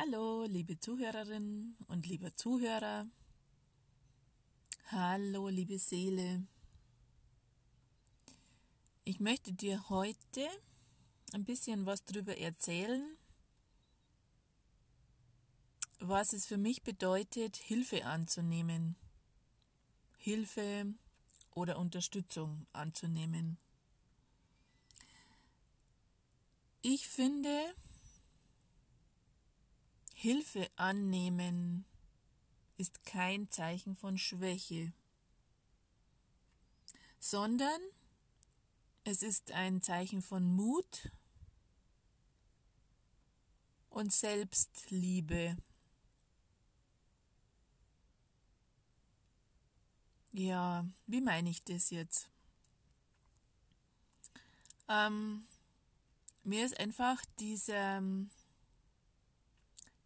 Hallo, liebe Zuhörerinnen und lieber Zuhörer. Hallo, liebe Seele. Ich möchte dir heute ein bisschen was darüber erzählen, was es für mich bedeutet, Hilfe anzunehmen. Hilfe oder Unterstützung anzunehmen. Ich finde, Hilfe annehmen ist kein Zeichen von Schwäche, sondern es ist ein Zeichen von Mut und Selbstliebe. Ja, wie meine ich das jetzt? Ähm, mir ist einfach dieser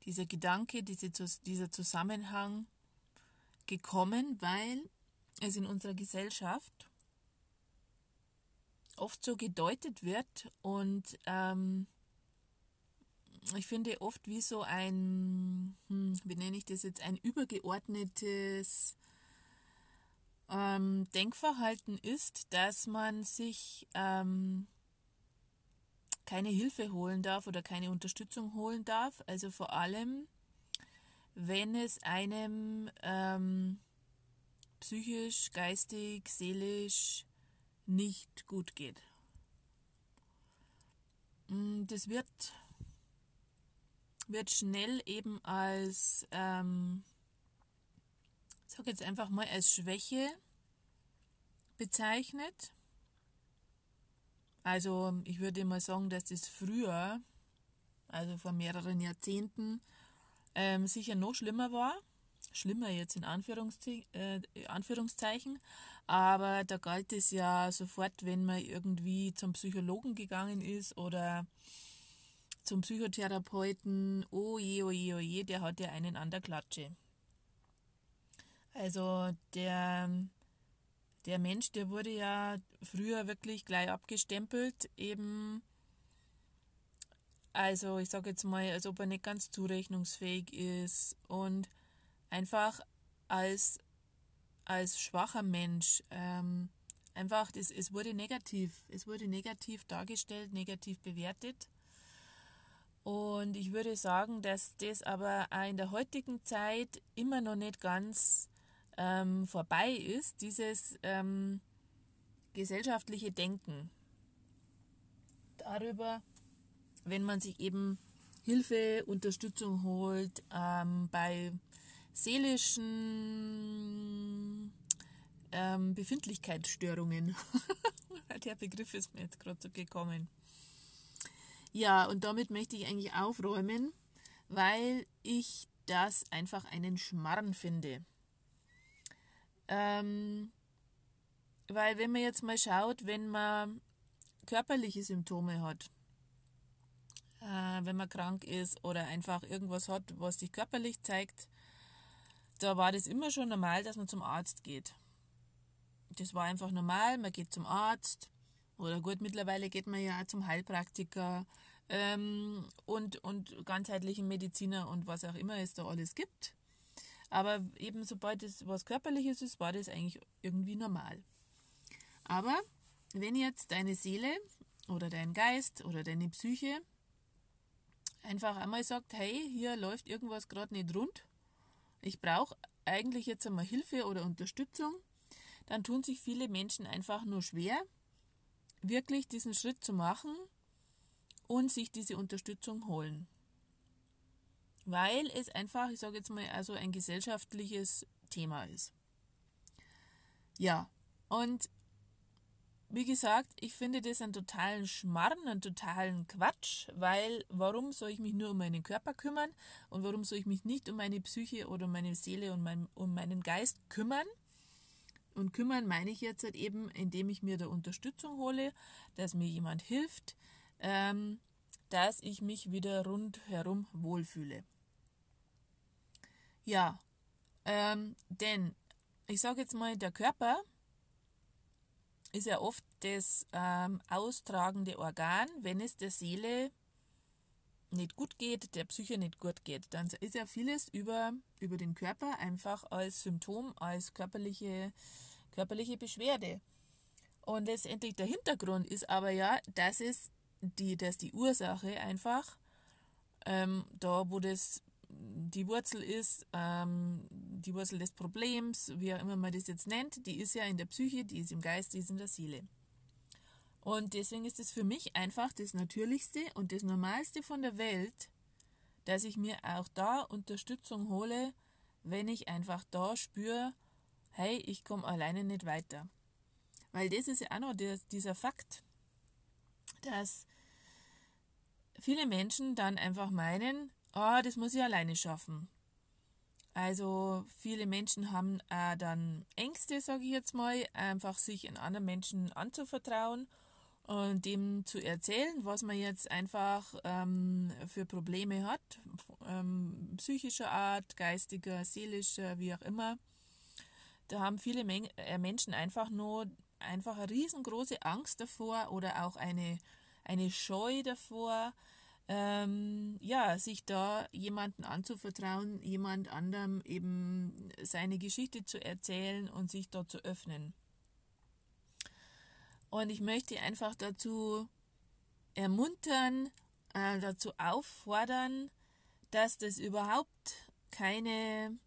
dieser Gedanke, diese, dieser Zusammenhang gekommen, weil es in unserer Gesellschaft oft so gedeutet wird und ähm, ich finde oft wie so ein, hm, wie nenne ich das jetzt, ein übergeordnetes ähm, Denkverhalten ist, dass man sich ähm, keine Hilfe holen darf oder keine Unterstützung holen darf. Also vor allem, wenn es einem ähm, psychisch, geistig, seelisch nicht gut geht. Mm, das wird, wird schnell eben als, ähm, ich sage jetzt einfach mal, als Schwäche bezeichnet. Also ich würde mal sagen, dass das früher, also vor mehreren Jahrzehnten, ähm, sicher noch schlimmer war. Schlimmer jetzt in Anführungsze äh, Anführungszeichen. Aber da galt es ja sofort, wenn man irgendwie zum Psychologen gegangen ist oder zum Psychotherapeuten, oh je, oh je, oh je, der hat ja einen an der Klatsche. Also der der Mensch, der wurde ja früher wirklich gleich abgestempelt, eben, also ich sage jetzt mal, als ob er nicht ganz zurechnungsfähig ist und einfach als, als schwacher Mensch, ähm, einfach, das, es wurde negativ, es wurde negativ dargestellt, negativ bewertet. Und ich würde sagen, dass das aber auch in der heutigen Zeit immer noch nicht ganz ähm, vorbei ist, dieses ähm, gesellschaftliche Denken darüber, wenn man sich eben Hilfe, Unterstützung holt ähm, bei seelischen ähm, Befindlichkeitsstörungen. Der Begriff ist mir jetzt gerade so gekommen. Ja, und damit möchte ich eigentlich aufräumen, weil ich das einfach einen Schmarrn finde. Ähm, weil wenn man jetzt mal schaut, wenn man körperliche Symptome hat, äh, wenn man krank ist oder einfach irgendwas hat, was sich körperlich zeigt, da war das immer schon normal, dass man zum Arzt geht. Das war einfach normal, man geht zum Arzt oder gut, mittlerweile geht man ja auch zum Heilpraktiker ähm, und, und ganzheitlichen Mediziner und was auch immer es da alles gibt. Aber eben sobald es was Körperliches ist, war das eigentlich irgendwie normal. Aber wenn jetzt deine Seele oder dein Geist oder deine Psyche einfach einmal sagt, hey, hier läuft irgendwas gerade nicht rund, ich brauche eigentlich jetzt einmal Hilfe oder Unterstützung, dann tun sich viele Menschen einfach nur schwer, wirklich diesen Schritt zu machen und sich diese Unterstützung holen weil es einfach, ich sage jetzt mal, also ein gesellschaftliches Thema ist. Ja, und wie gesagt, ich finde das einen totalen Schmarrn, einen totalen Quatsch, weil warum soll ich mich nur um meinen Körper kümmern und warum soll ich mich nicht um meine Psyche oder meine Seele und mein, um meinen Geist kümmern? Und kümmern meine ich jetzt halt eben, indem ich mir da Unterstützung hole, dass mir jemand hilft, ähm, dass ich mich wieder rundherum wohlfühle. Ja, ähm, denn ich sage jetzt mal, der Körper ist ja oft das ähm, austragende Organ, wenn es der Seele nicht gut geht, der Psyche nicht gut geht, dann ist ja vieles über, über den Körper einfach als Symptom, als körperliche, körperliche Beschwerde. Und letztendlich der Hintergrund ist aber ja, dass es die, dass die Ursache einfach ähm, da, wo das die Wurzel ist, ähm, die Wurzel des Problems, wie auch immer man das jetzt nennt, die ist ja in der Psyche, die ist im Geist, die ist in der Seele. Und deswegen ist es für mich einfach das Natürlichste und das Normalste von der Welt, dass ich mir auch da Unterstützung hole, wenn ich einfach da spüre, hey, ich komme alleine nicht weiter. Weil das ist ja auch noch der, dieser Fakt, dass viele Menschen dann einfach meinen, oh, das muss ich alleine schaffen. Also viele Menschen haben äh, dann Ängste, sage ich jetzt mal, einfach sich in anderen Menschen anzuvertrauen und dem zu erzählen, was man jetzt einfach ähm, für Probleme hat, ähm, psychischer Art, geistiger, seelischer, wie auch immer. Da haben viele Men äh, Menschen einfach nur einfach eine riesengroße Angst davor oder auch eine, eine Scheu davor, ähm, ja, sich da jemanden anzuvertrauen, jemand anderem eben seine Geschichte zu erzählen und sich dort zu öffnen. Und ich möchte einfach dazu ermuntern, äh, dazu auffordern, dass das überhaupt keine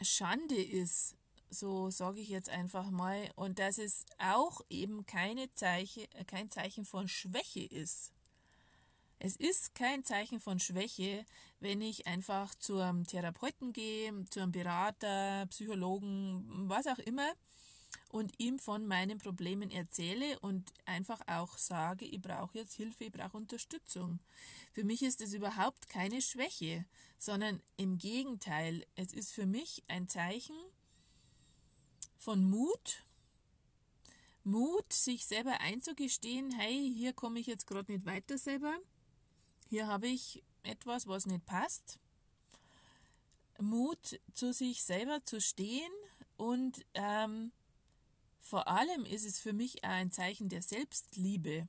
Schande ist, so sage ich jetzt einfach mal, und dass es auch eben keine Zeichen, kein Zeichen von Schwäche ist. Es ist kein Zeichen von Schwäche, wenn ich einfach zum Therapeuten gehe, zu einem Berater, Psychologen, was auch immer, und ihm von meinen Problemen erzähle und einfach auch sage, ich brauche jetzt Hilfe, ich brauche Unterstützung. Für mich ist es überhaupt keine Schwäche, sondern im Gegenteil, es ist für mich ein Zeichen von Mut, Mut, sich selber einzugestehen, hey, hier komme ich jetzt gerade nicht weiter selber, hier habe ich etwas, was nicht passt. Mut, zu sich selber zu stehen und ähm, vor allem ist es für mich auch ein Zeichen der Selbstliebe,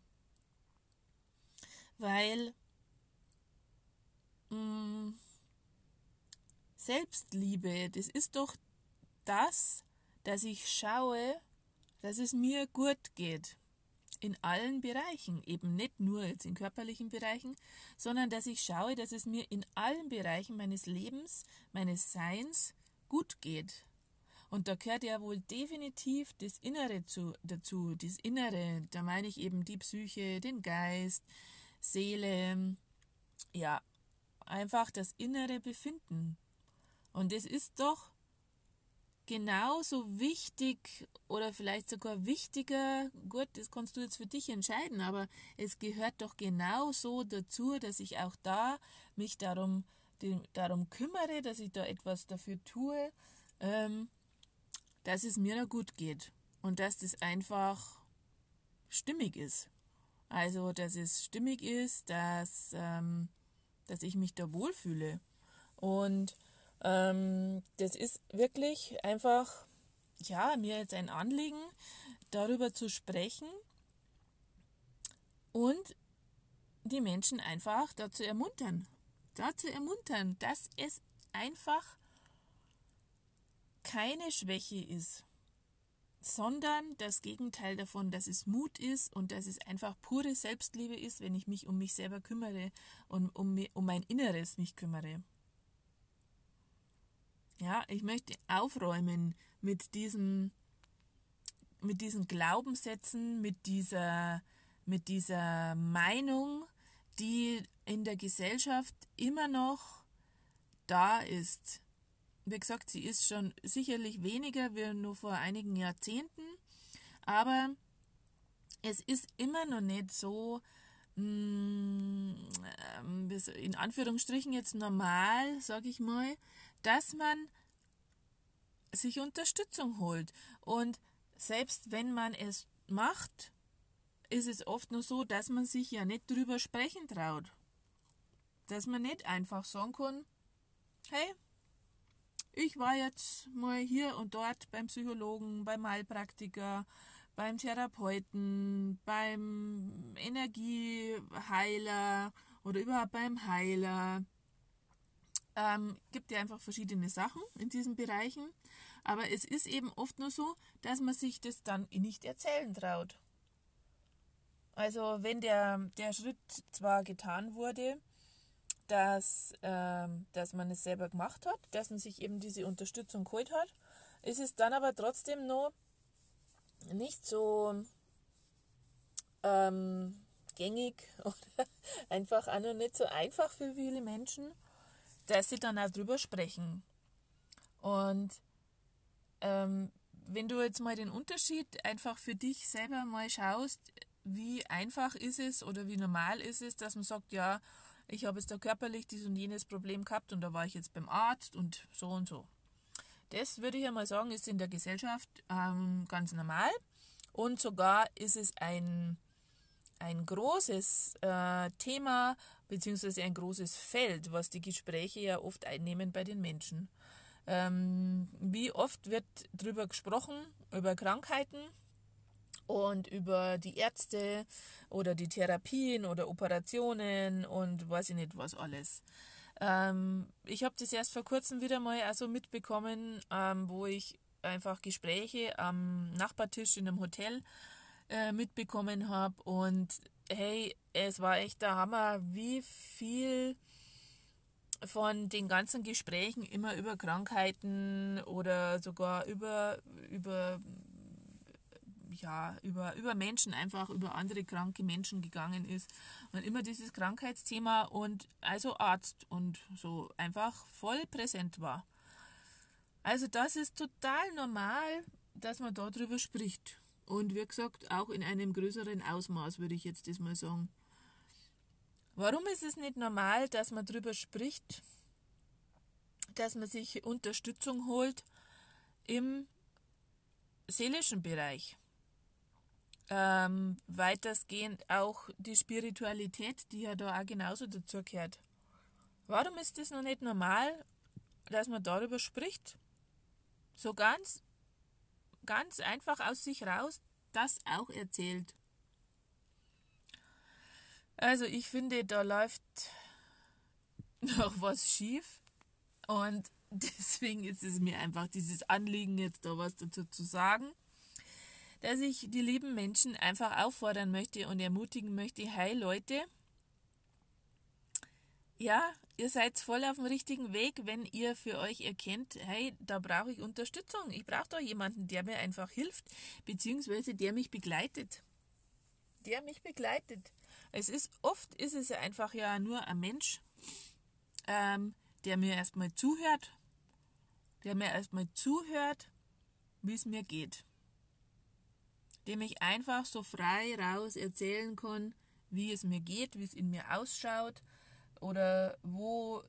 weil mh, mm, Selbstliebe, das ist doch das, dass ich schaue, dass es mir gut geht. In allen Bereichen, eben nicht nur jetzt in körperlichen Bereichen, sondern dass ich schaue, dass es mir in allen Bereichen meines Lebens, meines Seins gut geht. Und da gehört ja wohl definitiv das Innere zu, dazu. Das Innere, da meine ich eben die Psyche, den Geist, Seele, ja, einfach das innere Befinden. Und es ist doch genauso wichtig oder vielleicht sogar wichtiger, gut, das kannst du jetzt für dich entscheiden, aber es gehört doch genauso dazu, dass ich auch da mich darum, darum kümmere, dass ich da etwas dafür tue, ähm, dass es mir da gut geht und dass das einfach stimmig ist. Also, dass es stimmig ist, dass, ähm, dass ich mich da wohlfühle. Und ähm, das ist wirklich einfach, ja, mir jetzt ein Anliegen, darüber zu sprechen und die Menschen einfach dazu ermuntern, dazu ermuntern, dass es einfach keine Schwäche ist, sondern das Gegenteil davon, dass es Mut ist und dass es einfach pure Selbstliebe ist, wenn ich mich um mich selber kümmere und um, um mein Inneres mich kümmere. Ja, ich möchte aufräumen mit diesen, mit diesen Glaubenssätzen, mit dieser, mit dieser Meinung, die in der Gesellschaft immer noch da ist. Wie gesagt, sie ist schon sicherlich weniger wie nur vor einigen Jahrzehnten, aber es ist immer noch nicht so, mm, ähm, in Anführungsstrichen jetzt normal, sage ich mal, dass man sich Unterstützung holt. Und selbst wenn man es macht, ist es oft nur so, dass man sich ja nicht drüber sprechen traut. Dass man nicht einfach sagen kann, hey, ich war jetzt mal hier und dort beim Psychologen, beim Heilpraktiker, beim Therapeuten, beim Energieheiler oder überhaupt beim Heiler. Ähm, gibt ja einfach verschiedene Sachen in diesen Bereichen. Aber es ist eben oft nur so, dass man sich das dann nicht erzählen traut. Also wenn der, der Schritt zwar getan wurde, dass, ähm, dass man es selber gemacht hat, dass man sich eben diese Unterstützung geholt hat, ist es dann aber trotzdem noch nicht so ähm, gängig oder einfach auch noch nicht so einfach für viele Menschen, dass sie dann auch drüber sprechen. Und ähm, wenn du jetzt mal den Unterschied einfach für dich selber mal schaust, wie einfach ist es oder wie normal ist es, dass man sagt, ja, ich habe jetzt da körperlich dieses und jenes Problem gehabt und da war ich jetzt beim Arzt und so und so. Das würde ich ja mal sagen, ist in der Gesellschaft ähm, ganz normal und sogar ist es ein, ein großes äh, Thema beziehungsweise ein großes Feld, was die Gespräche ja oft einnehmen bei den Menschen. Ähm, wie oft wird darüber gesprochen, über Krankheiten und über die Ärzte oder die Therapien oder Operationen und weiß ich nicht was alles. Ähm, ich habe das erst vor kurzem wieder mal also mitbekommen, ähm, wo ich einfach Gespräche am Nachbartisch in einem Hotel äh, mitbekommen habe und hey, es war echt der Hammer, wie viel von den ganzen Gesprächen immer über Krankheiten oder sogar über, über, ja, über, über Menschen, einfach über andere kranke Menschen gegangen ist. Und immer dieses Krankheitsthema und also Arzt und so einfach voll präsent war. Also das ist total normal, dass man darüber spricht. Und wie gesagt, auch in einem größeren Ausmaß, würde ich jetzt das mal sagen. Warum ist es nicht normal, dass man darüber spricht, dass man sich Unterstützung holt im seelischen Bereich? Ähm, weitestgehend auch die Spiritualität, die ja da auch genauso dazu gehört. Warum ist es noch nicht normal, dass man darüber spricht? So ganz, ganz einfach aus sich raus das auch erzählt. Also ich finde, da läuft noch was schief und deswegen ist es mir einfach dieses Anliegen, jetzt da was dazu zu sagen, dass ich die lieben Menschen einfach auffordern möchte und ermutigen möchte, hey Leute, ja, ihr seid voll auf dem richtigen Weg, wenn ihr für euch erkennt, hey, da brauche ich Unterstützung. Ich brauche da jemanden, der mir einfach hilft, beziehungsweise der mich begleitet. Der mich begleitet. Es ist oft ist es einfach ja nur ein Mensch, ähm, der mir erstmal zuhört, der mir erstmal zuhört, wie es mir geht. Dem ich einfach so frei raus erzählen kann, wie es mir geht, wie es in mir ausschaut oder wo,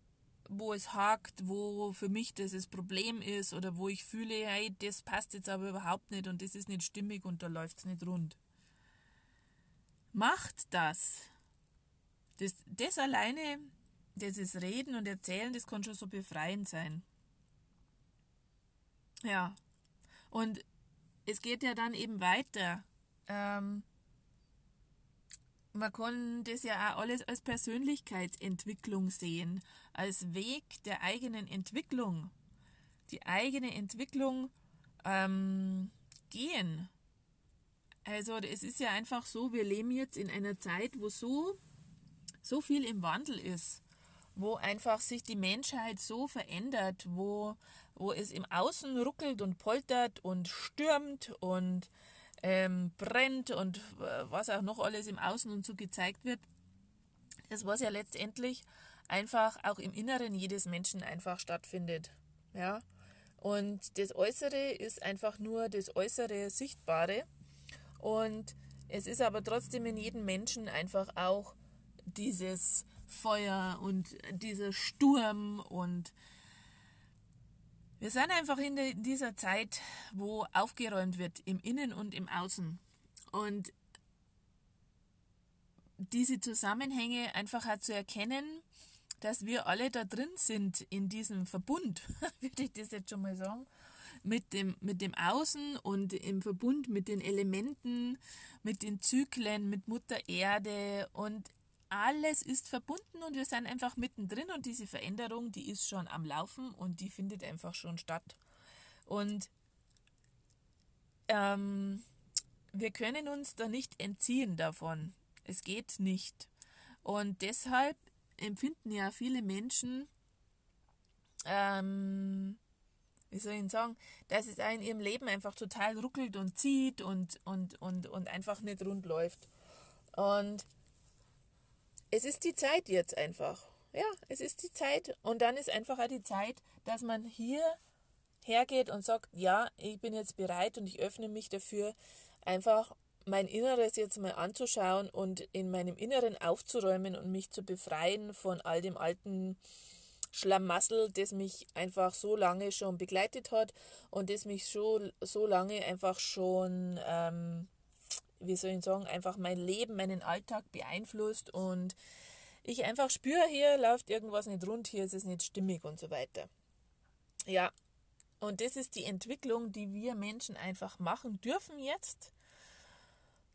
wo es hakt, wo für mich das, das Problem ist oder wo ich fühle, hey, das passt jetzt aber überhaupt nicht und das ist nicht stimmig und da läuft es nicht rund. Macht das. das. Das alleine, dieses Reden und Erzählen, das kann schon so befreiend sein. Ja. Und es geht ja dann eben weiter. Ähm, man kann das ja auch alles als Persönlichkeitsentwicklung sehen, als Weg der eigenen Entwicklung. Die eigene Entwicklung ähm, gehen. Also es ist ja einfach so, wir leben jetzt in einer Zeit, wo so, so viel im Wandel ist, wo einfach sich die Menschheit so verändert, wo, wo es im Außen ruckelt und poltert und stürmt und ähm, brennt und äh, was auch noch alles im Außen und so gezeigt wird. Das, was ja letztendlich einfach auch im Inneren jedes Menschen einfach stattfindet. Ja. Und das Äußere ist einfach nur das äußere Sichtbare. Und es ist aber trotzdem in jedem Menschen einfach auch dieses Feuer und dieser Sturm und wir sind einfach in dieser Zeit, wo aufgeräumt wird im Innen und im Außen. Und diese Zusammenhänge einfach auch zu erkennen, dass wir alle da drin sind in diesem Verbund, würde ich das jetzt schon mal sagen, mit dem, mit dem Außen und im Verbund mit den Elementen, mit den Zyklen, mit Mutter Erde und alles ist verbunden und wir sind einfach mittendrin und diese Veränderung, die ist schon am Laufen und die findet einfach schon statt. Und ähm, wir können uns da nicht entziehen davon. Es geht nicht. Und deshalb empfinden ja viele Menschen, ähm, wie soll ich sagen, dass es in ihrem Leben einfach total ruckelt und zieht und, und, und, und einfach nicht rund läuft. Und es ist die Zeit jetzt einfach. Ja, es ist die Zeit. Und dann ist einfach auch die Zeit, dass man hier hergeht und sagt, ja, ich bin jetzt bereit und ich öffne mich dafür, einfach mein Inneres jetzt mal anzuschauen und in meinem Inneren aufzuräumen und mich zu befreien von all dem alten Schlamassel, das mich einfach so lange schon begleitet hat und das mich so, so lange einfach schon, ähm, wie soll ich sagen, einfach mein Leben, meinen Alltag beeinflusst und ich einfach spüre, hier läuft irgendwas nicht rund, hier ist es nicht stimmig und so weiter. Ja, und das ist die Entwicklung, die wir Menschen einfach machen dürfen jetzt.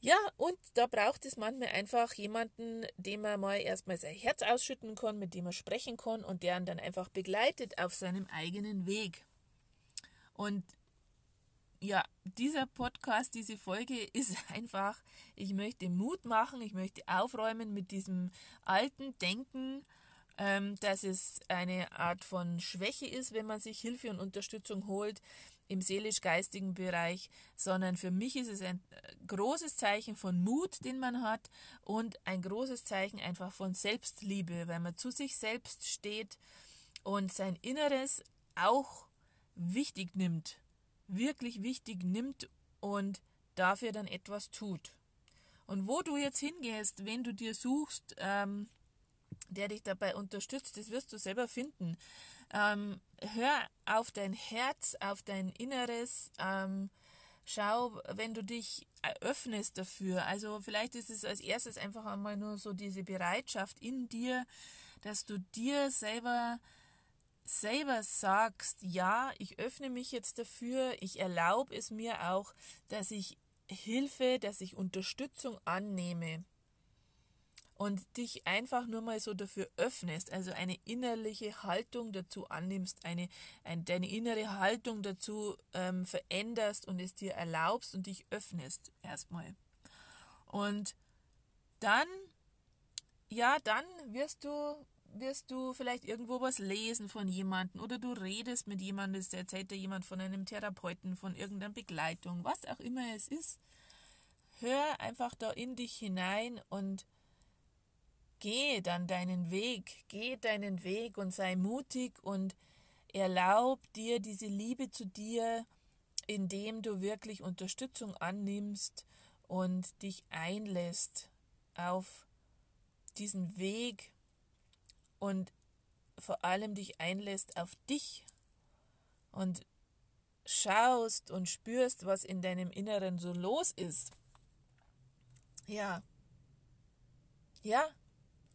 Ja, und da braucht es manchmal einfach jemanden, dem man mal erstmal sein Herz ausschütten kann, mit dem man sprechen kann und der ihn dann einfach begleitet auf seinem eigenen Weg. Und ja, dieser Podcast, diese Folge ist einfach, ich möchte Mut machen, ich möchte aufräumen mit diesem alten Denken, ähm, dass es eine Art von Schwäche ist, wenn man sich Hilfe und Unterstützung holt im seelisch-geistigen Bereich, sondern für mich ist es ein äh, großes Zeichen von Mut, den man hat und ein großes Zeichen einfach von Selbstliebe, weil man zu sich selbst steht und sein Inneres auch wichtig nimmt, wirklich wichtig nimmt und dafür dann etwas tut. Und wo du jetzt hingehst, wenn du dir suchst, ähm, der dich dabei unterstützt, das wirst du selber finden. Ähm, hör auf dein Herz, auf dein Inneres. Ähm, schau, wenn du dich öffnest dafür. Also vielleicht ist es als erstes einfach einmal nur so diese Bereitschaft in dir, dass du dir selber selber sagst, ja, ich öffne mich jetzt dafür, ich erlaube es mir auch, dass ich Hilfe, dass ich Unterstützung annehme und dich einfach nur mal so dafür öffnest, also eine innerliche Haltung dazu annimmst, eine, ein, deine innere Haltung dazu ähm, veränderst und es dir erlaubst und dich öffnest erstmal. Und dann, ja, dann wirst du wirst du vielleicht irgendwo was lesen von jemandem oder du redest mit jemandem, es erzählt dir jemand von einem Therapeuten, von irgendeiner Begleitung, was auch immer es ist. Hör einfach da in dich hinein und Geh dann deinen Weg, geh deinen Weg und sei mutig und erlaub dir diese Liebe zu dir, indem du wirklich Unterstützung annimmst und dich einlässt auf diesen Weg und vor allem dich einlässt auf dich und schaust und spürst, was in deinem Inneren so los ist. Ja. Ja,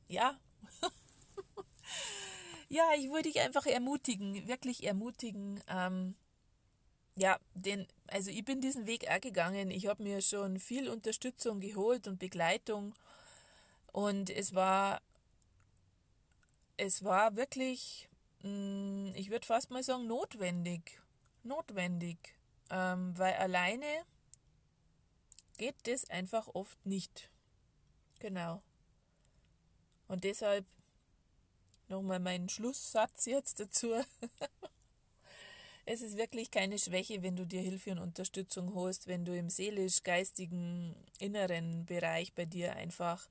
ja. ja, ich würde dich einfach ermutigen, wirklich ermutigen. Ähm, ja, den, also ich bin diesen Weg auch gegangen. Ich habe mir schon viel Unterstützung geholt und Begleitung. Und es war, es war wirklich, mm, ich würde fast mal sagen, notwendig. Notwendig. Ähm, weil alleine geht das einfach oft nicht. Genau. Und deshalb nochmal mein Schlusssatz jetzt dazu. es ist wirklich keine Schwäche, wenn du dir Hilfe und Unterstützung holst, wenn du im seelisch-geistigen inneren Bereich bei dir einfach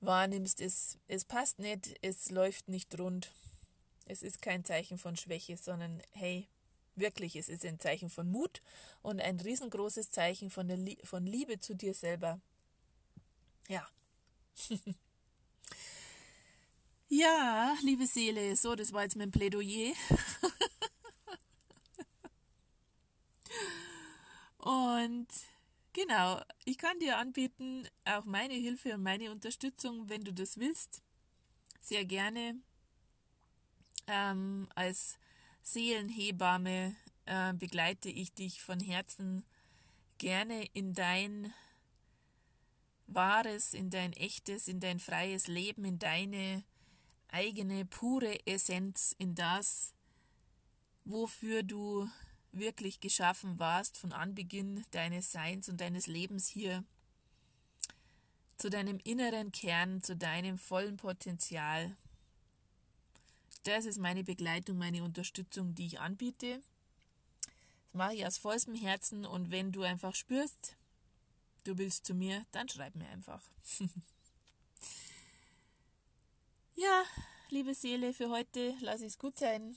wahrnimmst, es, es passt nicht, es läuft nicht rund. Es ist kein Zeichen von Schwäche, sondern hey, wirklich, es ist ein Zeichen von Mut und ein riesengroßes Zeichen von, der von Liebe zu dir selber. Ja. Ja, liebe Seele, so, das war jetzt mein Plädoyer. und genau, ich kann dir anbieten, auch meine Hilfe und meine Unterstützung, wenn du das willst. Sehr gerne. Ähm, als Seelenhebamme äh, begleite ich dich von Herzen gerne in dein wahres, in dein echtes, in dein freies Leben, in deine eigene pure Essenz, in das, wofür du wirklich geschaffen warst von Anbeginn deines Seins und deines Lebens hier, zu deinem inneren Kern, zu deinem vollen Potenzial. Das ist meine Begleitung, meine Unterstützung, die ich anbiete. Das mache ich aus vollstem Herzen und wenn du einfach spürst, du willst zu mir, dann schreib mir einfach. ja, liebe Seele, für heute lasse ich es gut sein.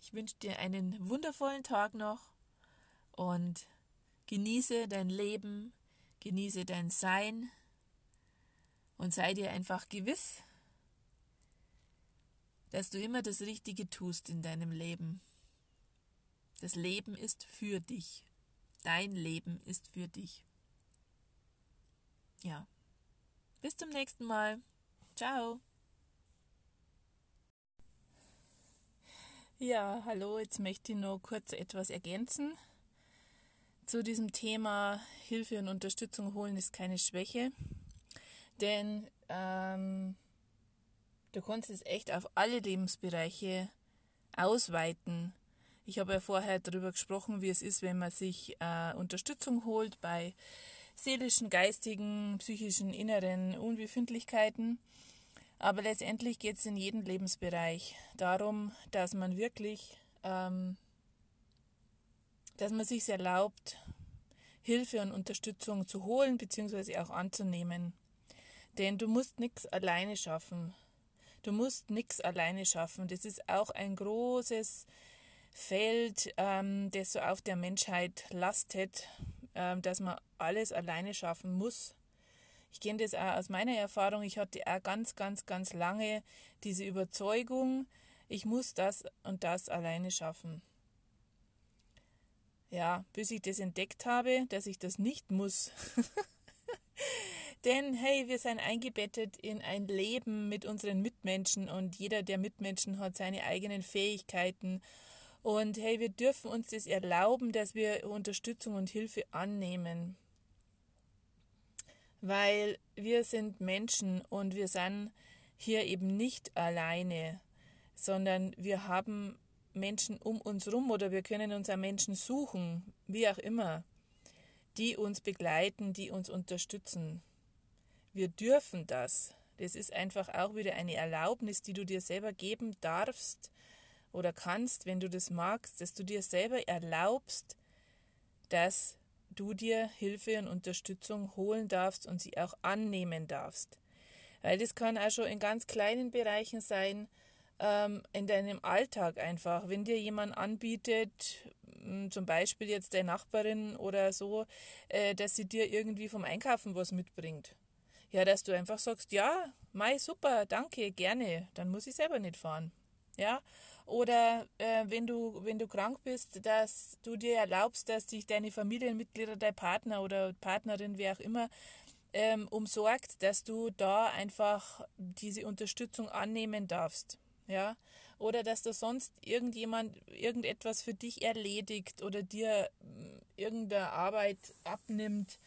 Ich wünsche dir einen wundervollen Tag noch und genieße dein Leben, genieße dein Sein und sei dir einfach gewiss, dass du immer das Richtige tust in deinem Leben. Das Leben ist für dich. Dein Leben ist für dich. Ja. Bis zum nächsten Mal. Ciao. Ja, hallo, jetzt möchte ich noch kurz etwas ergänzen. Zu diesem Thema Hilfe und Unterstützung holen ist keine Schwäche. Denn ähm, du kannst es echt auf alle Lebensbereiche ausweiten. Ich habe ja vorher darüber gesprochen, wie es ist, wenn man sich äh, Unterstützung holt bei seelischen, geistigen, psychischen, inneren Unbefindlichkeiten. Aber letztendlich geht es in jedem Lebensbereich darum, dass man wirklich, ähm, dass man sich erlaubt, Hilfe und Unterstützung zu holen bzw. auch anzunehmen. Denn du musst nichts alleine schaffen. Du musst nichts alleine schaffen. Das ist auch ein großes Feld, ähm, das so auf der Menschheit lastet, ähm, dass man alles alleine schaffen muss. Ich kenne das auch aus meiner Erfahrung. Ich hatte auch ganz, ganz, ganz lange diese Überzeugung, ich muss das und das alleine schaffen. Ja, bis ich das entdeckt habe, dass ich das nicht muss. Denn hey, wir sind eingebettet in ein Leben mit unseren Mitmenschen und jeder der Mitmenschen hat seine eigenen Fähigkeiten. Und hey, wir dürfen uns das erlauben, dass wir Unterstützung und Hilfe annehmen weil wir sind Menschen und wir sind hier eben nicht alleine, sondern wir haben Menschen um uns rum oder wir können uns an Menschen suchen, wie auch immer, die uns begleiten, die uns unterstützen. Wir dürfen das. Das ist einfach auch wieder eine Erlaubnis, die du dir selber geben darfst oder kannst, wenn du das magst, dass du dir selber erlaubst, dass du dir Hilfe und Unterstützung holen darfst und sie auch annehmen darfst. Weil das kann auch schon in ganz kleinen Bereichen sein, ähm, in deinem Alltag einfach. Wenn dir jemand anbietet, zum Beispiel jetzt deine Nachbarin oder so, äh, dass sie dir irgendwie vom Einkaufen was mitbringt. Ja, dass du einfach sagst, ja, Mai, super, danke, gerne, dann muss ich selber nicht fahren. Ja, oder äh, wenn, du, wenn du krank bist, dass du dir erlaubst, dass dich deine Familienmitglieder, dein Partner oder Partnerin, wer auch immer, ähm, umsorgt, dass du da einfach diese Unterstützung annehmen darfst. Ja? Oder dass da sonst irgendjemand irgendetwas für dich erledigt oder dir äh, irgendeine Arbeit abnimmt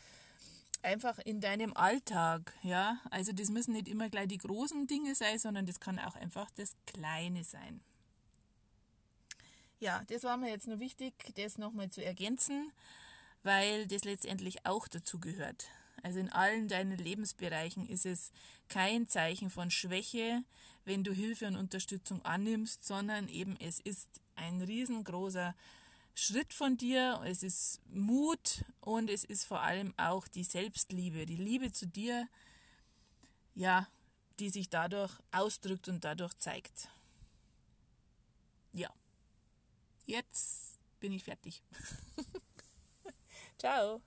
einfach in deinem Alltag, ja. Also das müssen nicht immer gleich die großen Dinge sein, sondern das kann auch einfach das Kleine sein. Ja, das war mir jetzt nur wichtig, das nochmal zu ergänzen, weil das letztendlich auch dazu gehört. Also in allen deinen Lebensbereichen ist es kein Zeichen von Schwäche, wenn du Hilfe und Unterstützung annimmst, sondern eben es ist ein riesengroßer Schritt von dir, es ist Mut und es ist vor allem auch die Selbstliebe, die Liebe zu dir, ja, die sich dadurch ausdrückt und dadurch zeigt. Ja. Jetzt bin ich fertig. Ciao.